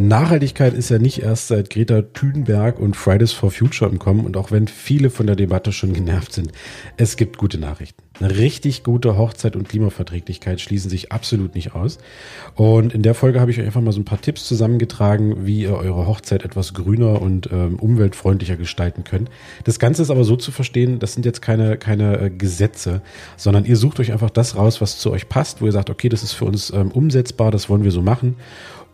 Nachhaltigkeit ist ja nicht erst seit Greta Thunberg und Fridays for Future im Kommen und auch wenn viele von der Debatte schon genervt sind, es gibt gute Nachrichten. Eine richtig gute Hochzeit und Klimaverträglichkeit schließen sich absolut nicht aus. Und in der Folge habe ich euch einfach mal so ein paar Tipps zusammengetragen, wie ihr eure Hochzeit etwas grüner und ähm, umweltfreundlicher gestalten könnt. Das Ganze ist aber so zu verstehen, das sind jetzt keine, keine äh, Gesetze, sondern ihr sucht euch einfach das raus, was zu euch passt, wo ihr sagt, okay, das ist für uns ähm, umsetzbar, das wollen wir so machen.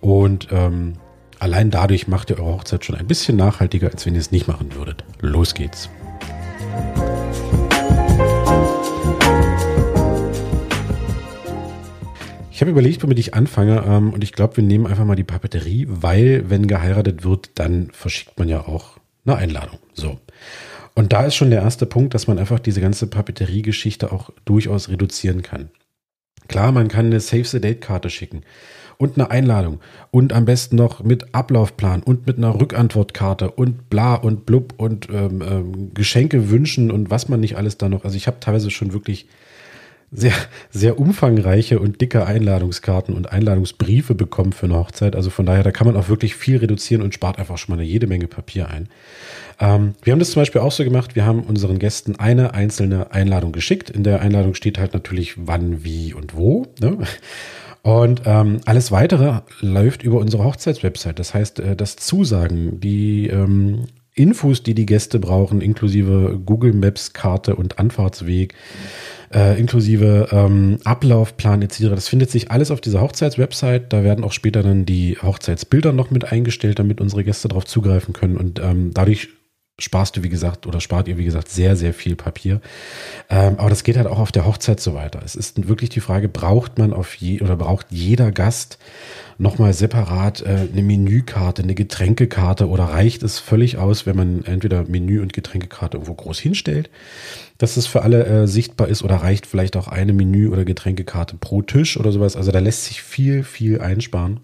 Und ähm, allein dadurch macht ihr eure Hochzeit schon ein bisschen nachhaltiger, als wenn ihr es nicht machen würdet. Los geht's. Ich habe überlegt, womit ich anfange ähm, und ich glaube, wir nehmen einfach mal die Papeterie, weil wenn geheiratet wird, dann verschickt man ja auch eine Einladung. So. Und da ist schon der erste Punkt, dass man einfach diese ganze Papeterie-Geschichte auch durchaus reduzieren kann. Klar, man kann eine Save the Date-Karte schicken und eine Einladung und am besten noch mit Ablaufplan und mit einer Rückantwortkarte und bla und blub und ähm, ähm, Geschenke wünschen und was man nicht alles da noch. Also ich habe teilweise schon wirklich sehr, sehr umfangreiche und dicke Einladungskarten und Einladungsbriefe bekommen für eine Hochzeit. Also von daher, da kann man auch wirklich viel reduzieren und spart einfach schon mal eine jede Menge Papier ein. Ähm, wir haben das zum Beispiel auch so gemacht. Wir haben unseren Gästen eine einzelne Einladung geschickt. In der Einladung steht halt natürlich wann, wie und wo. Ne? Und ähm, alles weitere läuft über unsere Hochzeitswebsite. Das heißt, äh, das Zusagen, die ähm, Infos, die die Gäste brauchen, inklusive Google Maps Karte und Anfahrtsweg, äh, inklusive ähm, Ablaufplan etc. Das findet sich alles auf dieser Hochzeitswebsite. Da werden auch später dann die Hochzeitsbilder noch mit eingestellt, damit unsere Gäste darauf zugreifen können. Und ähm, dadurch sparst du, wie gesagt, oder spart ihr, wie gesagt, sehr, sehr viel Papier. Ähm, aber das geht halt auch auf der Hochzeit so weiter. Es ist wirklich die Frage, braucht man auf je oder braucht jeder Gast nochmal separat äh, eine Menükarte, eine Getränkekarte oder reicht es völlig aus, wenn man entweder Menü und Getränkekarte irgendwo groß hinstellt, dass es für alle äh, sichtbar ist oder reicht vielleicht auch eine Menü- oder Getränkekarte pro Tisch oder sowas. Also da lässt sich viel, viel einsparen.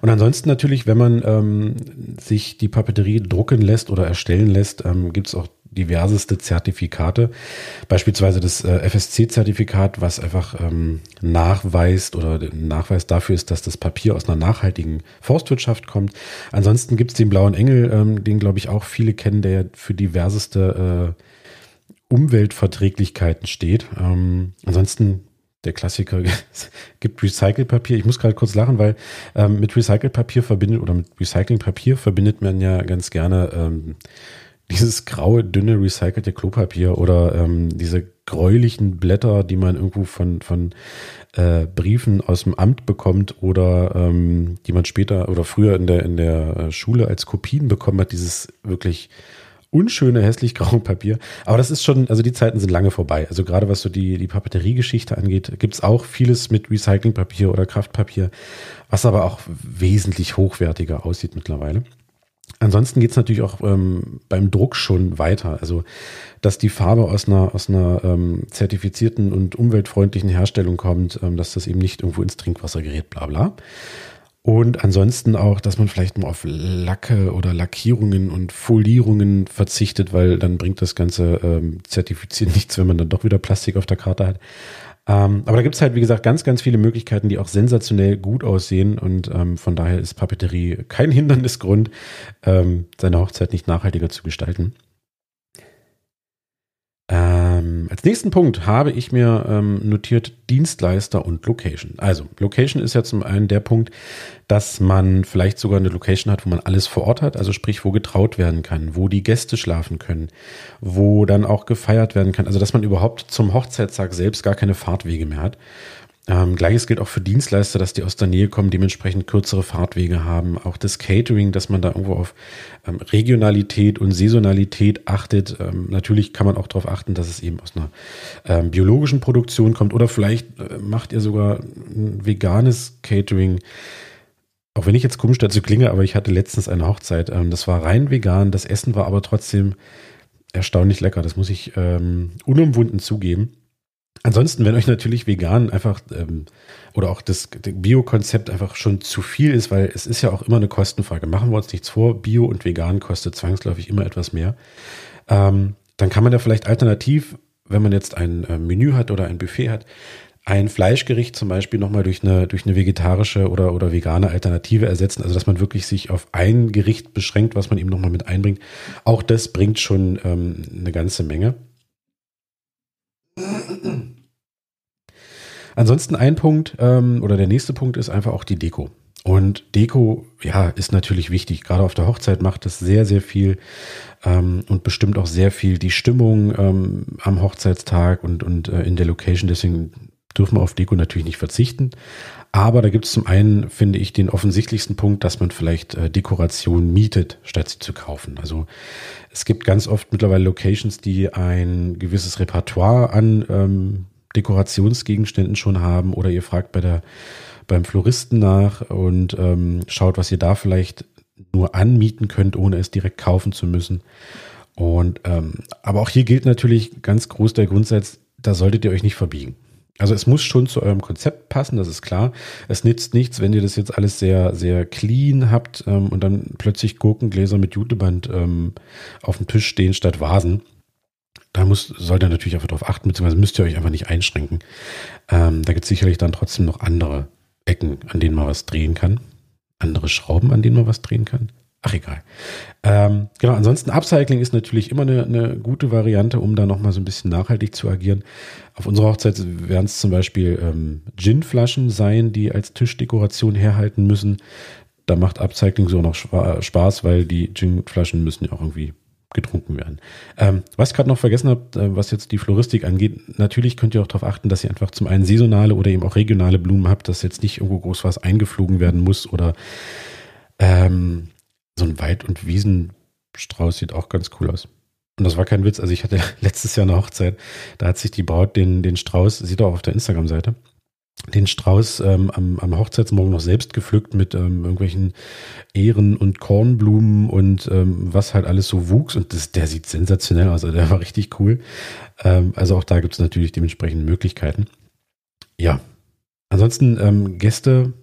Und ansonsten natürlich, wenn man ähm, sich die Papeterie drucken lässt oder erstellen lässt, ähm, gibt es auch diverseste Zertifikate. Beispielsweise das äh, FSC-Zertifikat, was einfach ähm, nachweist oder Nachweis dafür ist, dass das Papier aus einer nachhaltigen Forstwirtschaft kommt. Ansonsten gibt es den blauen Engel, ähm, den glaube ich auch viele kennen, der für diverseste äh, Umweltverträglichkeiten steht. Ähm, ansonsten der Klassiker gibt Recyclpapier. Ich muss gerade kurz lachen, weil ähm, mit Recyclpapier verbindet oder mit Recyclingpapier verbindet man ja ganz gerne ähm, dieses graue, dünne, recycelte Klopapier oder ähm, diese gräulichen Blätter, die man irgendwo von, von äh, Briefen aus dem Amt bekommt oder ähm, die man später oder früher in der, in der Schule als Kopien bekommen hat, dieses wirklich unschöne, hässlich graue Papier. Aber das ist schon, also die Zeiten sind lange vorbei. Also gerade was so die, die Papeteriegeschichte angeht, gibt's auch vieles mit Recyclingpapier oder Kraftpapier, was aber auch wesentlich hochwertiger aussieht mittlerweile. Ansonsten geht's natürlich auch ähm, beim Druck schon weiter. Also, dass die Farbe aus einer, aus einer ähm, zertifizierten und umweltfreundlichen Herstellung kommt, ähm, dass das eben nicht irgendwo ins Trinkwasser gerät, bla bla. Und ansonsten auch, dass man vielleicht mal auf Lacke oder Lackierungen und Folierungen verzichtet, weil dann bringt das ganze ähm, Zertifizieren nichts, wenn man dann doch wieder Plastik auf der Karte hat. Ähm, aber da gibt's halt, wie gesagt, ganz, ganz viele Möglichkeiten, die auch sensationell gut aussehen. Und ähm, von daher ist Papeterie kein Hindernisgrund, ähm, seine Hochzeit nicht nachhaltiger zu gestalten. Ähm, als nächsten Punkt habe ich mir ähm, notiert Dienstleister und Location. Also Location ist ja zum einen der Punkt, dass man vielleicht sogar eine Location hat, wo man alles vor Ort hat, also sprich, wo getraut werden kann, wo die Gäste schlafen können, wo dann auch gefeiert werden kann, also dass man überhaupt zum Hochzeitstag selbst gar keine Fahrtwege mehr hat. Ähm, Gleiches gilt auch für Dienstleister, dass die aus der Nähe kommen, dementsprechend kürzere Fahrtwege haben. Auch das Catering, dass man da irgendwo auf ähm, Regionalität und Saisonalität achtet. Ähm, natürlich kann man auch darauf achten, dass es eben aus einer ähm, biologischen Produktion kommt. Oder vielleicht äh, macht ihr sogar ein veganes Catering. Auch wenn ich jetzt komisch dazu klinge, aber ich hatte letztens eine Hochzeit. Ähm, das war rein vegan. Das Essen war aber trotzdem erstaunlich lecker. Das muss ich ähm, unumwunden zugeben. Ansonsten, wenn euch natürlich vegan einfach ähm, oder auch das Bio-Konzept einfach schon zu viel ist, weil es ist ja auch immer eine Kostenfrage. Machen wir uns nichts vor, Bio und vegan kostet zwangsläufig immer etwas mehr. Ähm, dann kann man ja vielleicht alternativ, wenn man jetzt ein äh, Menü hat oder ein Buffet hat, ein Fleischgericht zum Beispiel nochmal durch eine, durch eine vegetarische oder, oder vegane Alternative ersetzen. Also dass man wirklich sich auf ein Gericht beschränkt, was man eben nochmal mit einbringt. Auch das bringt schon ähm, eine ganze Menge. Ansonsten ein Punkt ähm, oder der nächste Punkt ist einfach auch die Deko. Und Deko, ja, ist natürlich wichtig. Gerade auf der Hochzeit macht es sehr, sehr viel ähm, und bestimmt auch sehr viel die Stimmung ähm, am Hochzeitstag und, und äh, in der Location. Deswegen dürfen wir auf Deko natürlich nicht verzichten. Aber da gibt es zum einen, finde ich, den offensichtlichsten Punkt, dass man vielleicht äh, Dekoration mietet, statt sie zu kaufen. Also es gibt ganz oft mittlerweile Locations, die ein gewisses Repertoire an ähm, Dekorationsgegenständen schon haben oder ihr fragt bei der beim Floristen nach und ähm, schaut, was ihr da vielleicht nur anmieten könnt, ohne es direkt kaufen zu müssen. Und ähm, aber auch hier gilt natürlich ganz groß der Grundsatz, da solltet ihr euch nicht verbiegen. Also es muss schon zu eurem Konzept passen, das ist klar. Es nützt nichts, wenn ihr das jetzt alles sehr, sehr clean habt ähm, und dann plötzlich Gurkengläser mit Juteband ähm, auf dem Tisch stehen statt Vasen. Da muss, sollt ihr natürlich einfach darauf achten, beziehungsweise müsst ihr euch einfach nicht einschränken. Ähm, da gibt es sicherlich dann trotzdem noch andere Ecken, an denen man was drehen kann. Andere Schrauben, an denen man was drehen kann. Ach egal. Ähm, genau, ansonsten Upcycling ist natürlich immer eine, eine gute Variante, um da nochmal so ein bisschen nachhaltig zu agieren. Auf unserer Hochzeit werden es zum Beispiel ähm, Ginflaschen sein, die als Tischdekoration herhalten müssen. Da macht Upcycling so noch Spaß, weil die Ginflaschen müssen ja auch irgendwie getrunken werden. Ähm, was ich gerade noch vergessen habe, äh, was jetzt die Floristik angeht, natürlich könnt ihr auch darauf achten, dass ihr einfach zum einen saisonale oder eben auch regionale Blumen habt, dass jetzt nicht irgendwo groß was eingeflogen werden muss oder ähm, so ein Wald- und Wiesenstrauß sieht auch ganz cool aus. Und das war kein Witz. Also ich hatte letztes Jahr eine Hochzeit, da hat sich die Braut den, den Strauß, sieht auch auf der Instagram-Seite, den Strauß ähm, am, am Hochzeitsmorgen noch selbst gepflückt mit ähm, irgendwelchen Ehren und Kornblumen und ähm, was halt alles so wuchs. Und das, der sieht sensationell aus. Also der war richtig cool. Ähm, also auch da gibt es natürlich dementsprechende Möglichkeiten. Ja. Ansonsten ähm, Gäste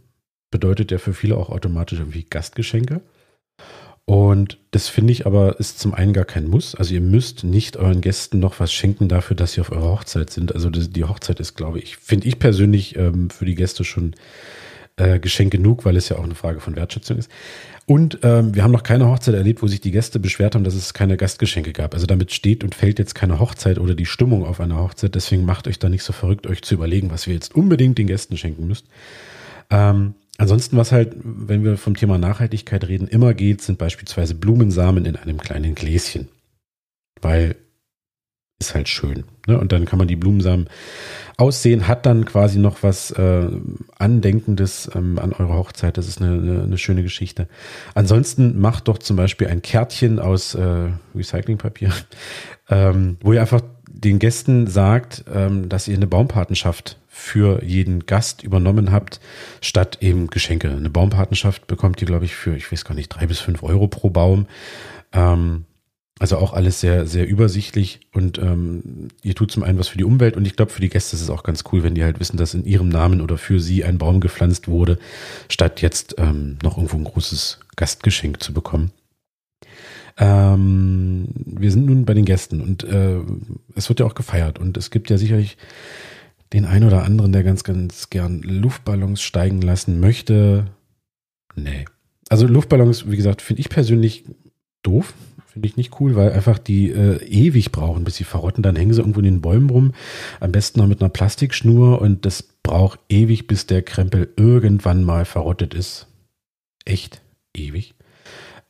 bedeutet ja für viele auch automatisch irgendwie Gastgeschenke. Und das finde ich aber ist zum einen gar kein Muss. Also ihr müsst nicht euren Gästen noch was schenken dafür, dass sie auf eurer Hochzeit sind. Also die Hochzeit ist, glaube ich, finde ich persönlich ähm, für die Gäste schon äh, Geschenk genug, weil es ja auch eine Frage von Wertschätzung ist. Und ähm, wir haben noch keine Hochzeit erlebt, wo sich die Gäste beschwert haben, dass es keine Gastgeschenke gab. Also damit steht und fällt jetzt keine Hochzeit oder die Stimmung auf einer Hochzeit. Deswegen macht euch da nicht so verrückt, euch zu überlegen, was wir jetzt unbedingt den Gästen schenken müsst. Ähm, Ansonsten, was halt, wenn wir vom Thema Nachhaltigkeit reden, immer geht, sind beispielsweise Blumensamen in einem kleinen Gläschen. Weil ist halt schön. Ne? Und dann kann man die Blumensamen aussehen, hat dann quasi noch was äh, Andenkendes ähm, an eurer Hochzeit. Das ist eine, eine, eine, schöne Geschichte. Ansonsten macht doch zum Beispiel ein Kärtchen aus äh, Recyclingpapier, ähm, wo ihr einfach den Gästen sagt, ähm, dass ihr eine Baumpatenschaft für jeden Gast übernommen habt, statt eben Geschenke. Eine Baumpatenschaft bekommt ihr, glaube ich, für, ich weiß gar nicht, drei bis fünf Euro pro Baum. Ähm, also auch alles sehr, sehr übersichtlich und ähm, ihr tut zum einen was für die Umwelt und ich glaube, für die Gäste ist es auch ganz cool, wenn die halt wissen, dass in ihrem Namen oder für sie ein Baum gepflanzt wurde, statt jetzt ähm, noch irgendwo ein großes Gastgeschenk zu bekommen. Ähm, wir sind nun bei den Gästen und äh, es wird ja auch gefeiert und es gibt ja sicherlich den einen oder anderen, der ganz, ganz gern Luftballons steigen lassen möchte. Nee. Also Luftballons, wie gesagt, finde ich persönlich doof. Finde ich nicht cool, weil einfach die äh, ewig brauchen, bis sie verrotten. Dann hängen sie irgendwo in den Bäumen rum. Am besten noch mit einer Plastikschnur und das braucht ewig, bis der Krempel irgendwann mal verrottet ist. Echt ewig.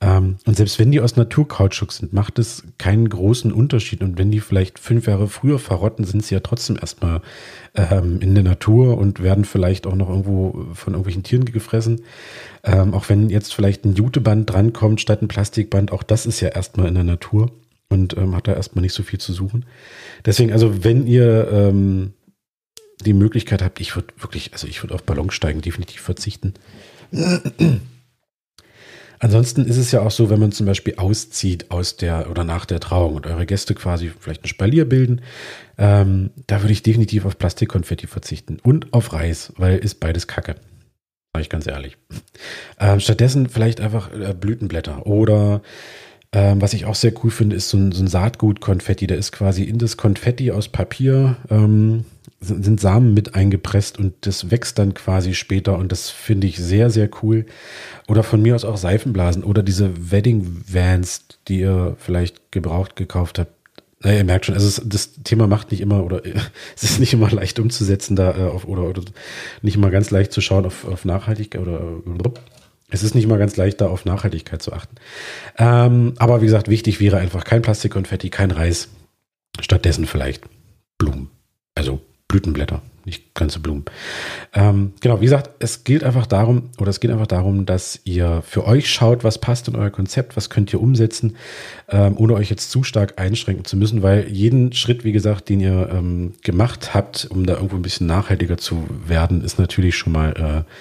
Ähm, und selbst wenn die aus Naturkautschuk sind, macht es keinen großen Unterschied. Und wenn die vielleicht fünf Jahre früher verrotten, sind sie ja trotzdem erstmal ähm, in der Natur und werden vielleicht auch noch irgendwo von irgendwelchen Tieren gefressen. Ähm, auch wenn jetzt vielleicht ein Juteband drankommt statt ein Plastikband, auch das ist ja erstmal in der Natur und ähm, hat da erstmal nicht so viel zu suchen. Deswegen, also wenn ihr ähm, die Möglichkeit habt, ich würde wirklich, also ich würde auf Ballonsteigen definitiv verzichten. Ansonsten ist es ja auch so, wenn man zum Beispiel auszieht aus der oder nach der Trauung und eure Gäste quasi vielleicht ein Spalier bilden, ähm, da würde ich definitiv auf Plastikkonfetti verzichten und auf Reis, weil ist beides Kacke. Sag ich ganz ehrlich. Ähm, stattdessen vielleicht einfach äh, Blütenblätter oder Ähm, was ich auch sehr cool finde, ist so ein, so ein Saatgut-Konfetti. Da ist quasi in das Konfetti aus Papier ähm, sind, sind Samen mit eingepresst und das wächst dann quasi später und das finde ich sehr, sehr cool. Oder von mir aus auch Seifenblasen oder diese Wedding Vans, die ihr vielleicht gebraucht gekauft habt. Naja, ihr merkt schon, also das Thema macht nicht immer oder es ist nicht immer leicht umzusetzen da äh, auf, oder, oder nicht immer ganz leicht zu schauen auf, auf Nachhaltigkeit oder es ist nicht immer ganz leicht da auf Nachhaltigkeit zu achten. Ähm, aber wie gesagt, wichtig wäre einfach kein Plastikkonfetti, kein Reis. Stattdessen vielleicht Blumen. Also Blütenblätter, nicht ganze Blumen. Ähm, genau, wie gesagt, es gilt einfach darum, oder es geht einfach darum, dass ihr für euch schaut, was passt in euer Konzept, was könnt ihr umsetzen, ähm, ohne euch jetzt zu stark einschränken zu müssen, weil jeden Schritt, wie gesagt, den ihr ähm, gemacht habt, um da irgendwo ein bisschen nachhaltiger zu werden, ist natürlich schon mal äh,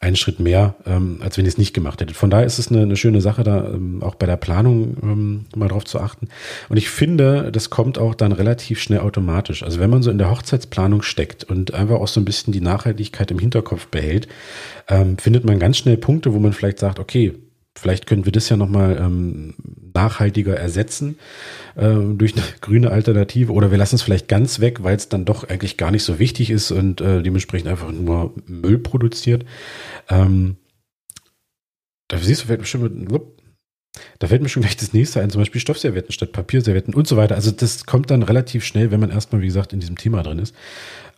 einen Schritt mehr, ähm, als wenn ihr es nicht gemacht hättet. Von daher ist es eine, eine schöne Sache, da ähm, auch bei der Planung ähm, mal drauf zu achten. Und ich finde, das kommt auch dann relativ schnell automatisch. Also wenn man so in der Hochzeitsplanung steckt und einfach auch so ein bisschen die Nachhaltigkeit im Hinterkopf behält, ähm, findet man ganz schnell Punkte, wo man vielleicht sagt, okay, Vielleicht können wir das ja nochmal ähm, nachhaltiger ersetzen äh, durch eine grüne Alternative oder wir lassen es vielleicht ganz weg, weil es dann doch eigentlich gar nicht so wichtig ist und äh, dementsprechend einfach nur Müll produziert. Ähm, da siehst du vielleicht bestimmt, da fällt mir schon gleich das nächste ein, zum Beispiel Stoffservietten statt Papierservietten und so weiter. Also das kommt dann relativ schnell, wenn man erstmal, wie gesagt, in diesem Thema drin ist.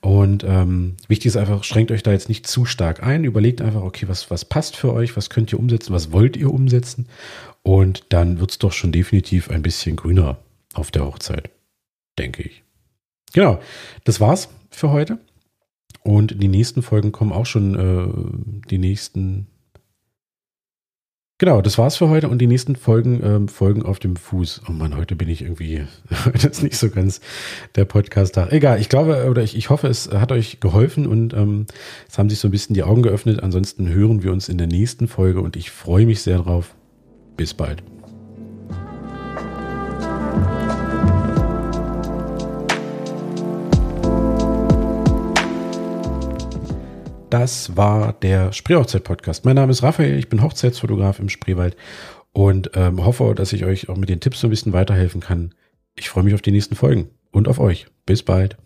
Und ähm, wichtig ist einfach, schränkt euch da jetzt nicht zu stark ein. Überlegt einfach, okay, was, was passt für euch, was könnt ihr umsetzen, was wollt ihr umsetzen. Und dann wird's doch schon definitiv ein bisschen grüner auf der Hochzeit, denke ich. Genau, das war's für heute. Und die nächsten Folgen kommen auch schon, äh, die nächsten Genau, das war's für heute und die nächsten Folgen ähm, folgen auf dem Fuß. Oh Mann, heute bin ich irgendwie, das ist nicht so ganz der Podcast-Tag. Egal, ich glaube oder ich, ich hoffe, es hat euch geholfen und ähm, es haben sich so ein bisschen die Augen geöffnet. Ansonsten hören wir uns in der nächsten Folge und ich freue mich sehr drauf. Bis bald. Das war der Spreehochzeit-Podcast. Mein Name ist Raphael, ich bin Hochzeitsfotograf im Spreewald und ähm, hoffe, dass ich euch auch mit den Tipps so ein bisschen weiterhelfen kann. Ich freue mich auf die nächsten Folgen und auf euch. Bis bald.